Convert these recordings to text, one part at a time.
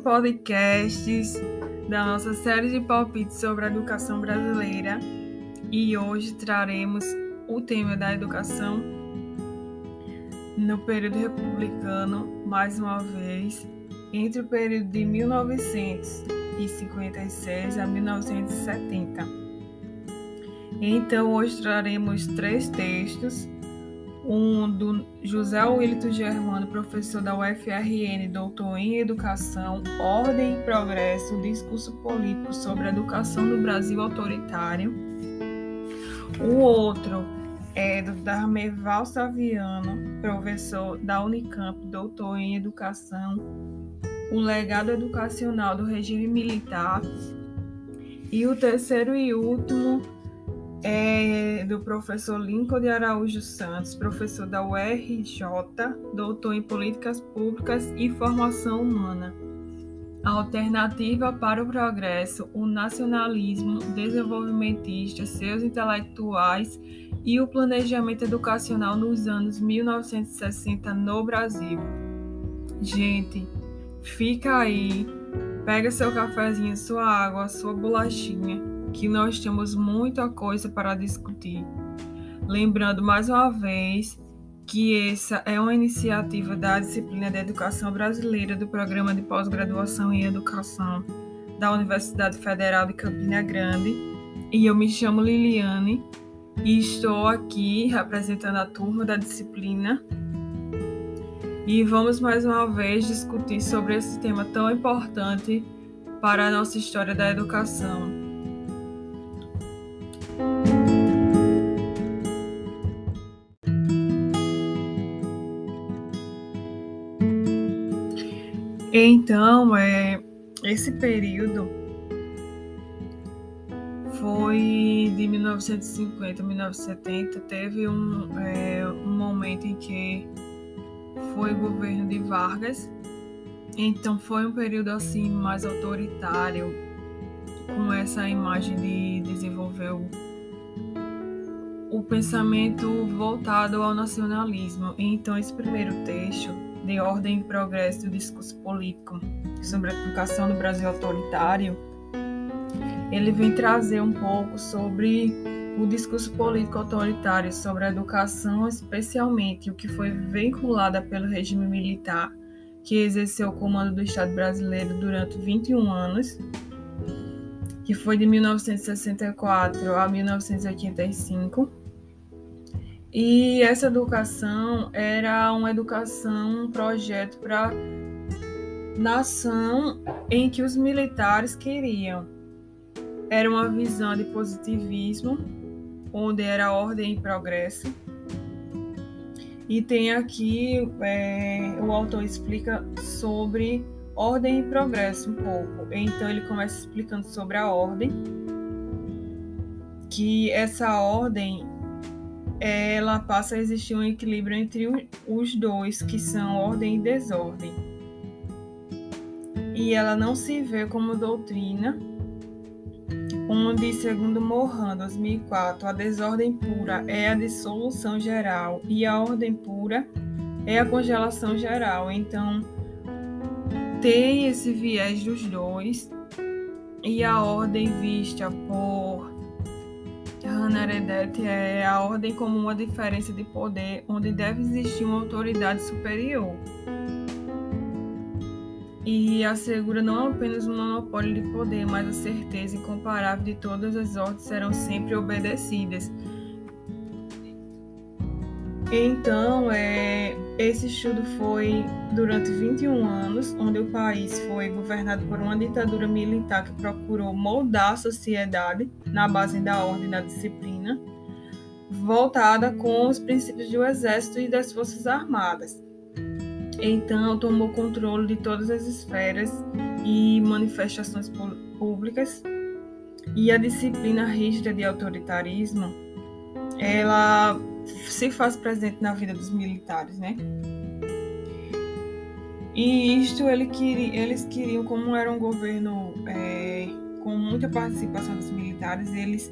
mais um podcast da nossa série de palpites sobre a educação brasileira e hoje traremos o tema da educação no período republicano, mais uma vez, entre o período de 1956 a 1970. Então, hoje traremos três textos um do José Wilton Germano, professor da UFRN, doutor em Educação, Ordem e Progresso, discurso político sobre a educação no Brasil autoritário. O outro é do Darmeval Saviano, professor da Unicamp, doutor em Educação, o legado educacional do regime militar. E o terceiro e último é do professor Lincoln de Araújo Santos, professor da URJ, doutor em Políticas Públicas e Formação Humana. Alternativa para o progresso, o nacionalismo desenvolvimentista, seus intelectuais e o planejamento educacional nos anos 1960 no Brasil. Gente, fica aí, pega seu cafezinho, sua água, sua bolachinha que nós temos muita coisa para discutir. Lembrando mais uma vez que essa é uma iniciativa da disciplina de Educação Brasileira do Programa de Pós-Graduação em Educação da Universidade Federal de Campina Grande. E eu me chamo Liliane e estou aqui representando a turma da disciplina. E vamos mais uma vez discutir sobre esse tema tão importante para a nossa história da educação. Então, é, esse período foi de 1950 a 1970. Teve um, é, um momento em que foi governo de Vargas. Então, foi um período assim mais autoritário, com essa imagem de desenvolver o, o pensamento voltado ao nacionalismo. Então, esse primeiro texto de Ordem e Progresso do Discurso Político sobre a educação no Brasil autoritário, ele vem trazer um pouco sobre o discurso político autoritário sobre a educação, especialmente o que foi vinculada pelo regime militar, que exerceu o comando do Estado brasileiro durante 21 anos, que foi de 1964 a 1985 e essa educação era uma educação, um projeto para nação em que os militares queriam. Era uma visão de positivismo, onde era ordem e progresso. E tem aqui, é, o autor explica sobre ordem e progresso um pouco. Então ele começa explicando sobre a ordem, que essa ordem ela passa a existir um equilíbrio entre os dois, que são ordem e desordem. E ela não se vê como doutrina, onde, segundo Morin, 2004, a desordem pura é a dissolução geral e a ordem pura é a congelação geral. Então, tem esse viés dos dois, e a ordem vista por Arendt é a ordem como uma diferença de poder onde deve existir uma autoridade superior. E assegura não apenas um monopólio de poder, mas a certeza incomparável de todas as ordens serão sempre obedecidas. Então, é, esse estudo foi durante 21 anos, onde o país foi governado por uma ditadura militar que procurou moldar a sociedade na base da ordem e da disciplina, voltada com os princípios do exército e das forças armadas. Então, tomou controle de todas as esferas e manifestações públicas, e a disciplina rígida de autoritarismo, ela se faz presente na vida dos militares, né? E isto ele queria, eles queriam, como era um governo é, com muita participação dos militares, eles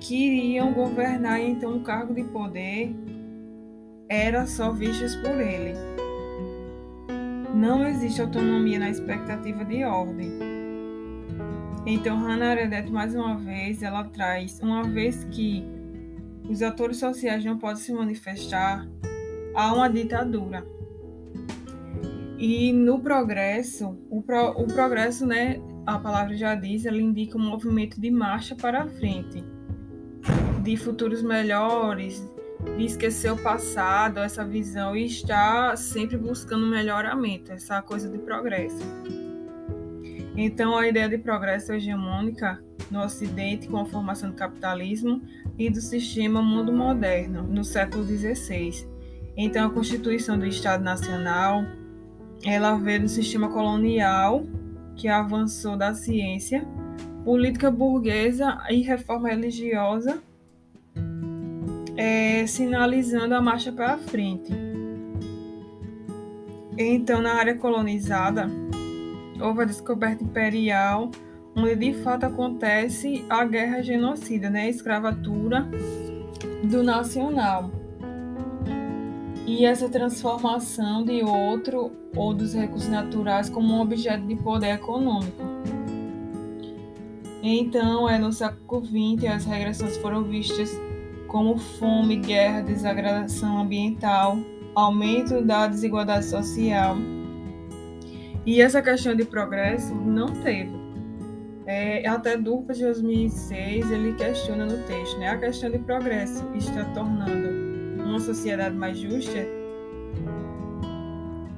queriam governar então o cargo de poder era só vistos por ele. não existe autonomia na expectativa de ordem. Então, Hannah Arendt, mais uma vez, ela traz, uma vez que os atores sociais não podem se manifestar, há uma ditadura. E no progresso, o, pro, o progresso, né, a palavra já diz, ela indica um movimento de marcha para a frente, de futuros melhores, de esquecer o passado, essa visão, e estar sempre buscando melhoramento, essa coisa de progresso. Então, a ideia de progresso hegemônica no Ocidente, com a formação do capitalismo e do sistema mundo moderno, no século XVI. Então, a constituição do Estado Nacional, ela veio do sistema colonial, que avançou da ciência, política burguesa e reforma religiosa, é, sinalizando a marcha para frente. Então, na área colonizada, houve a descoberta imperial, onde de fato acontece a guerra genocida, né, a escravatura do nacional. E essa transformação de outro ou dos recursos naturais como um objeto de poder econômico. Então, é no século XX as regressões foram vistas como fome, guerra, desagradação ambiental, aumento da desigualdade social. E essa questão de progresso não teve. É, até Durpa de 2006 ele questiona no texto, né? A questão de progresso está tornando uma sociedade mais justa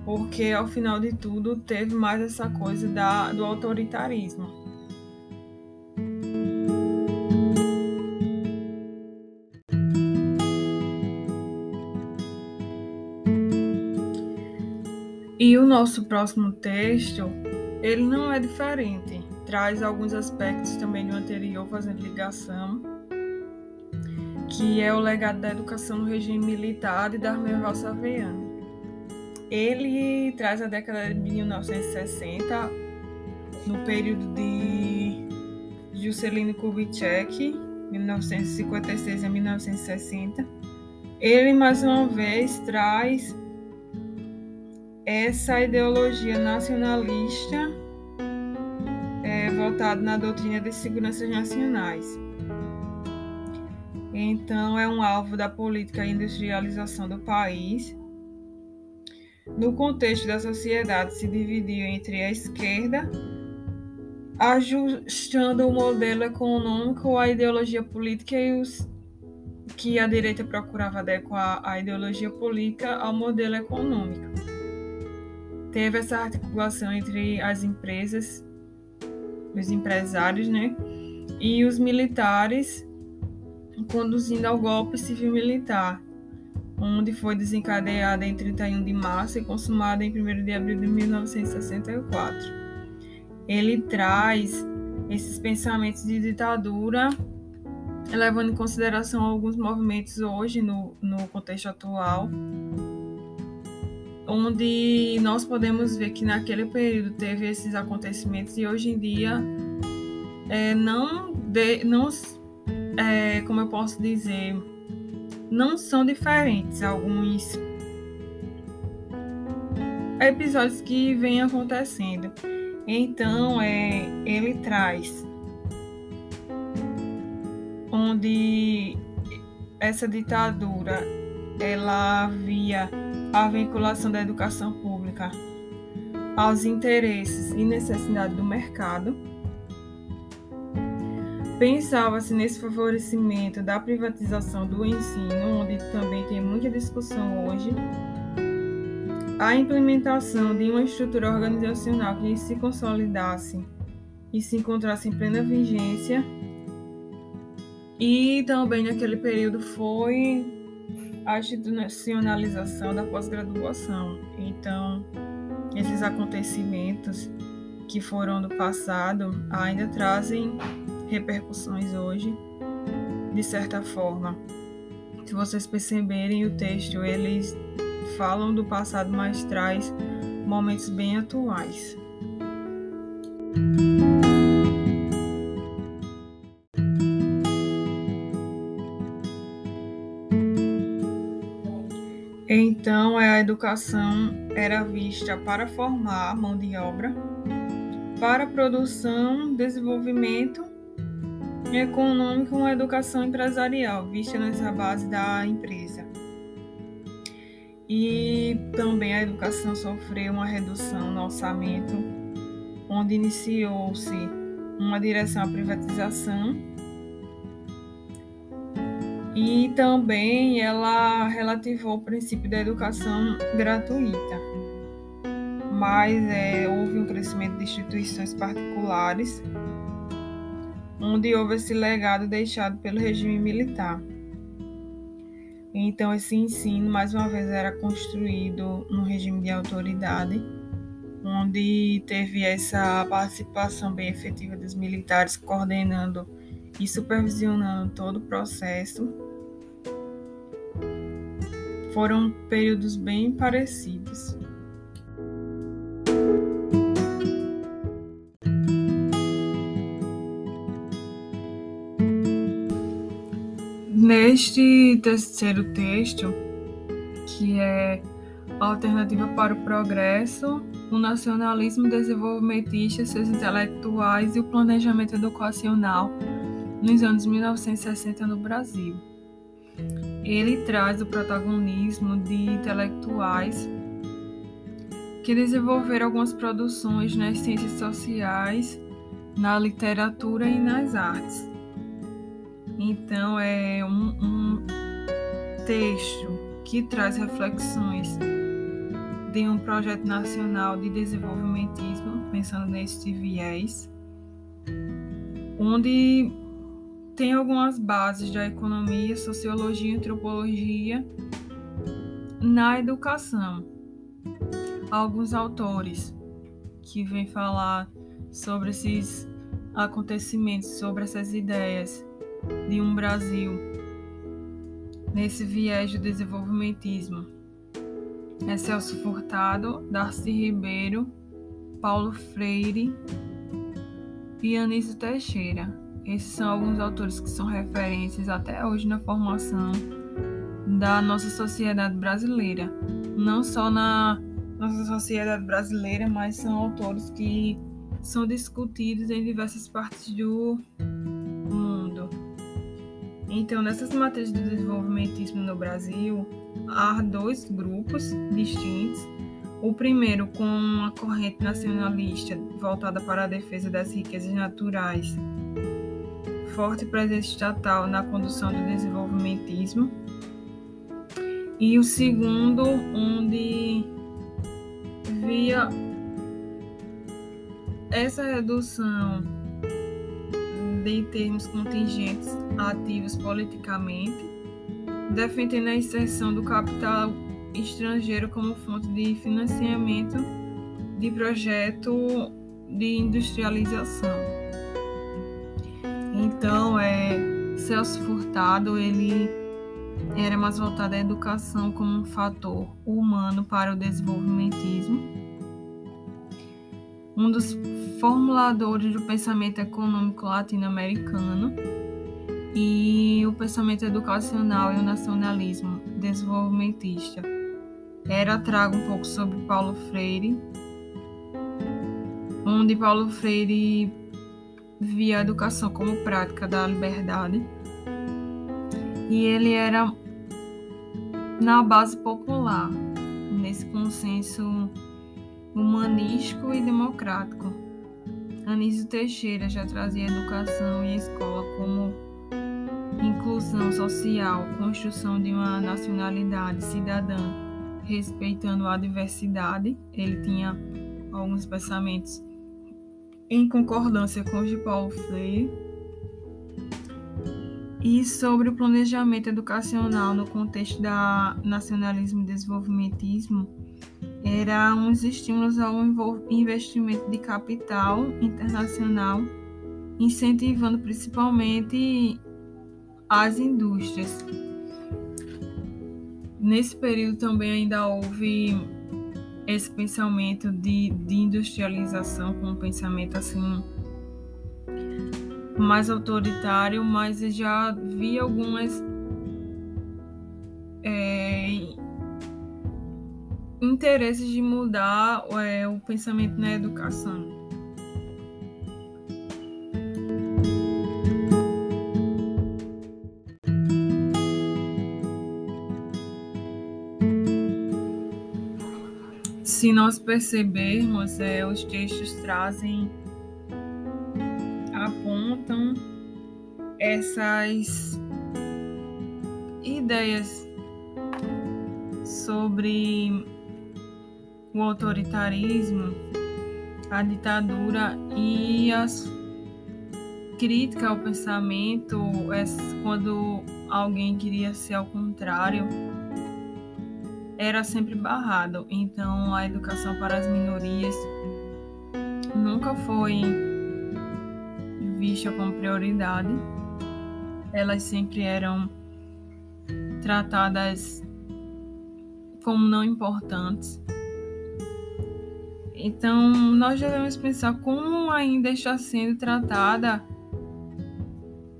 porque ao final de tudo teve mais essa coisa da, do autoritarismo. Nosso próximo texto, ele não é diferente, traz alguns aspectos também do anterior fazendo ligação, que é o legado da educação no regime militar de Darmel Valsaviani. Ele traz a década de 1960, no período de Juscelino Kubitschek, 1956 a 1960. Ele, mais uma vez, traz essa ideologia nacionalista é, voltada na doutrina de seguranças nacionais. Então, é um alvo da política industrialização do país no contexto da sociedade, se dividiu entre a esquerda, ajustando o modelo econômico à ideologia política e os que a direita procurava adequar a ideologia política ao modelo econômico. Teve essa articulação entre as empresas, os empresários, né, e os militares, conduzindo ao golpe civil-militar onde foi desencadeada em 31 de março e consumada em 1 de abril de 1964. Ele traz esses pensamentos de ditadura, levando em consideração alguns movimentos hoje no, no contexto atual, onde nós podemos ver que naquele período teve esses acontecimentos e hoje em dia é, não, de, não é, como eu posso dizer, não são diferentes alguns episódios que vêm acontecendo. Então, é, ele traz onde essa ditadura ela havia a vinculação da educação pública aos interesses e necessidades do mercado Pensava-se nesse favorecimento da privatização do ensino, onde também tem muita discussão hoje, a implementação de uma estrutura organizacional que se consolidasse e se encontrasse em plena vigência. E também naquele período foi a institucionalização da pós-graduação. Então, esses acontecimentos que foram do passado ainda trazem repercussões hoje, de certa forma. Se vocês perceberem o texto, eles falam do passado, mas traz momentos bem atuais. Educação era vista para formar mão de obra para produção, desenvolvimento econômico, uma educação empresarial vista nessa base da empresa. E também a educação sofreu uma redução no orçamento, onde iniciou-se uma direção à privatização e também ela relativou o princípio da educação gratuita. Mas é, houve um crescimento de instituições particulares, onde houve esse legado deixado pelo regime militar. Então, esse ensino, mais uma vez, era construído num regime de autoridade, onde teve essa participação bem efetiva dos militares coordenando e supervisionando todo o processo foram períodos bem parecidos. Neste terceiro texto, que é Alternativa para o Progresso, o nacionalismo desenvolvimentista, seus intelectuais e o planejamento educacional nos anos 1960 no Brasil ele traz o protagonismo de intelectuais que desenvolveram algumas produções nas ciências sociais, na literatura e nas artes. Então, é um, um texto que traz reflexões de um projeto nacional de desenvolvimentismo, pensando nesse viés, onde tem algumas bases da economia, sociologia e antropologia na educação. Alguns autores que vêm falar sobre esses acontecimentos, sobre essas ideias de um Brasil nesse viés do desenvolvimentismo. É Celso Furtado, Darcy Ribeiro, Paulo Freire e Anísio Teixeira. Esses são alguns autores que são referências até hoje na formação da nossa sociedade brasileira. Não só na nossa sociedade brasileira, mas são autores que são discutidos em diversas partes do mundo. Então, nessas matérias de desenvolvimentismo no Brasil, há dois grupos distintos. O primeiro com uma corrente nacionalista voltada para a defesa das riquezas naturais forte presença estatal na condução do desenvolvimentismo. E o segundo, onde via essa redução de termos contingentes ativos politicamente, defendendo a inserção do capital estrangeiro como fonte de financiamento de projeto de industrialização. Então, é, Celso Furtado, ele era mais voltado à educação como um fator humano para o desenvolvimentismo. Um dos formuladores do pensamento econômico latino-americano e o pensamento educacional e o nacionalismo desenvolvimentista. Era trago um pouco sobre Paulo Freire, onde Paulo Freire via a educação como prática da liberdade. E ele era na base popular, nesse consenso humanístico e democrático. Anísio Teixeira já trazia educação e escola como inclusão social, construção de uma nacionalidade cidadã, respeitando a diversidade. Ele tinha alguns pensamentos em concordância com os de Paulo Freire, e sobre o planejamento educacional no contexto da nacionalismo e desenvolvimentismo, era uns estímulos ao investimento de capital internacional, incentivando principalmente as indústrias. Nesse período também ainda houve esse pensamento de, de industrialização com um pensamento assim mais autoritário, mas já vi algumas é, interesse de mudar é, o pensamento na educação. Nós percebermos, é, os textos trazem, apontam essas ideias sobre o autoritarismo, a ditadura e as críticas ao pensamento é quando alguém queria ser ao contrário era sempre barrado. Então a educação para as minorias nunca foi vista como prioridade. Elas sempre eram tratadas como não importantes. Então, nós devemos pensar como ainda está sendo tratada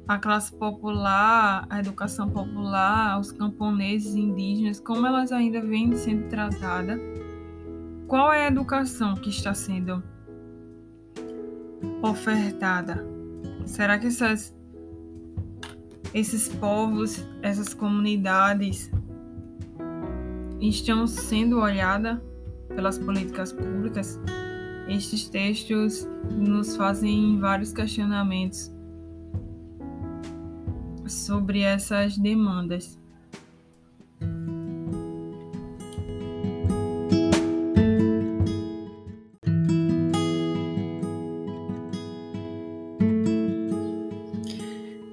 a classe popular, a educação popular, os camponeses indígenas, como elas ainda vêm sendo tratadas? Qual é a educação que está sendo ofertada? Será que essas, esses povos, essas comunidades estão sendo olhadas pelas políticas públicas? Estes textos nos fazem vários questionamentos sobre essas demandas.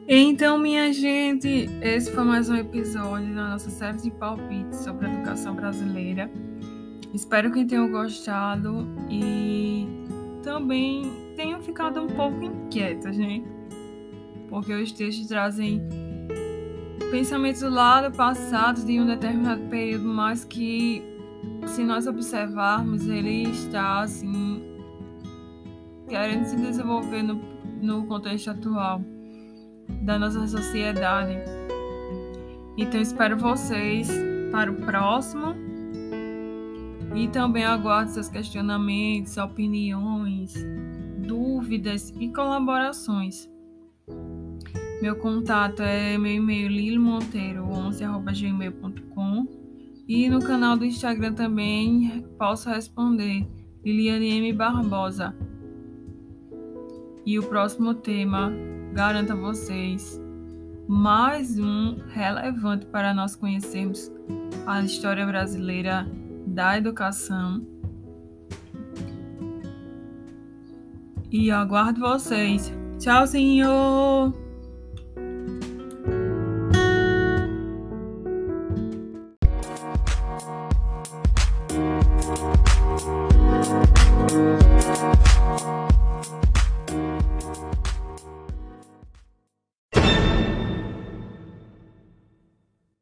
Então, minha gente, esse foi mais um episódio da nossa série de palpites sobre a educação brasileira. Espero que tenham gostado e também tenham ficado um pouco inquietos, né? Porque os textos trazem pensamentos lá do passado de um determinado período, mas que se nós observarmos, ele está assim querendo se desenvolver no, no contexto atual da nossa sociedade. Então espero vocês para o próximo e também aguardo seus questionamentos, opiniões, dúvidas e colaborações. Meu contato é meu e-mail lilomonteiro11@gmail.com e no canal do Instagram também posso responder Liliane M Barbosa. E o próximo tema, garanto a vocês, mais um relevante para nós conhecermos a história brasileira da educação. E aguardo vocês. Tchau, senhor!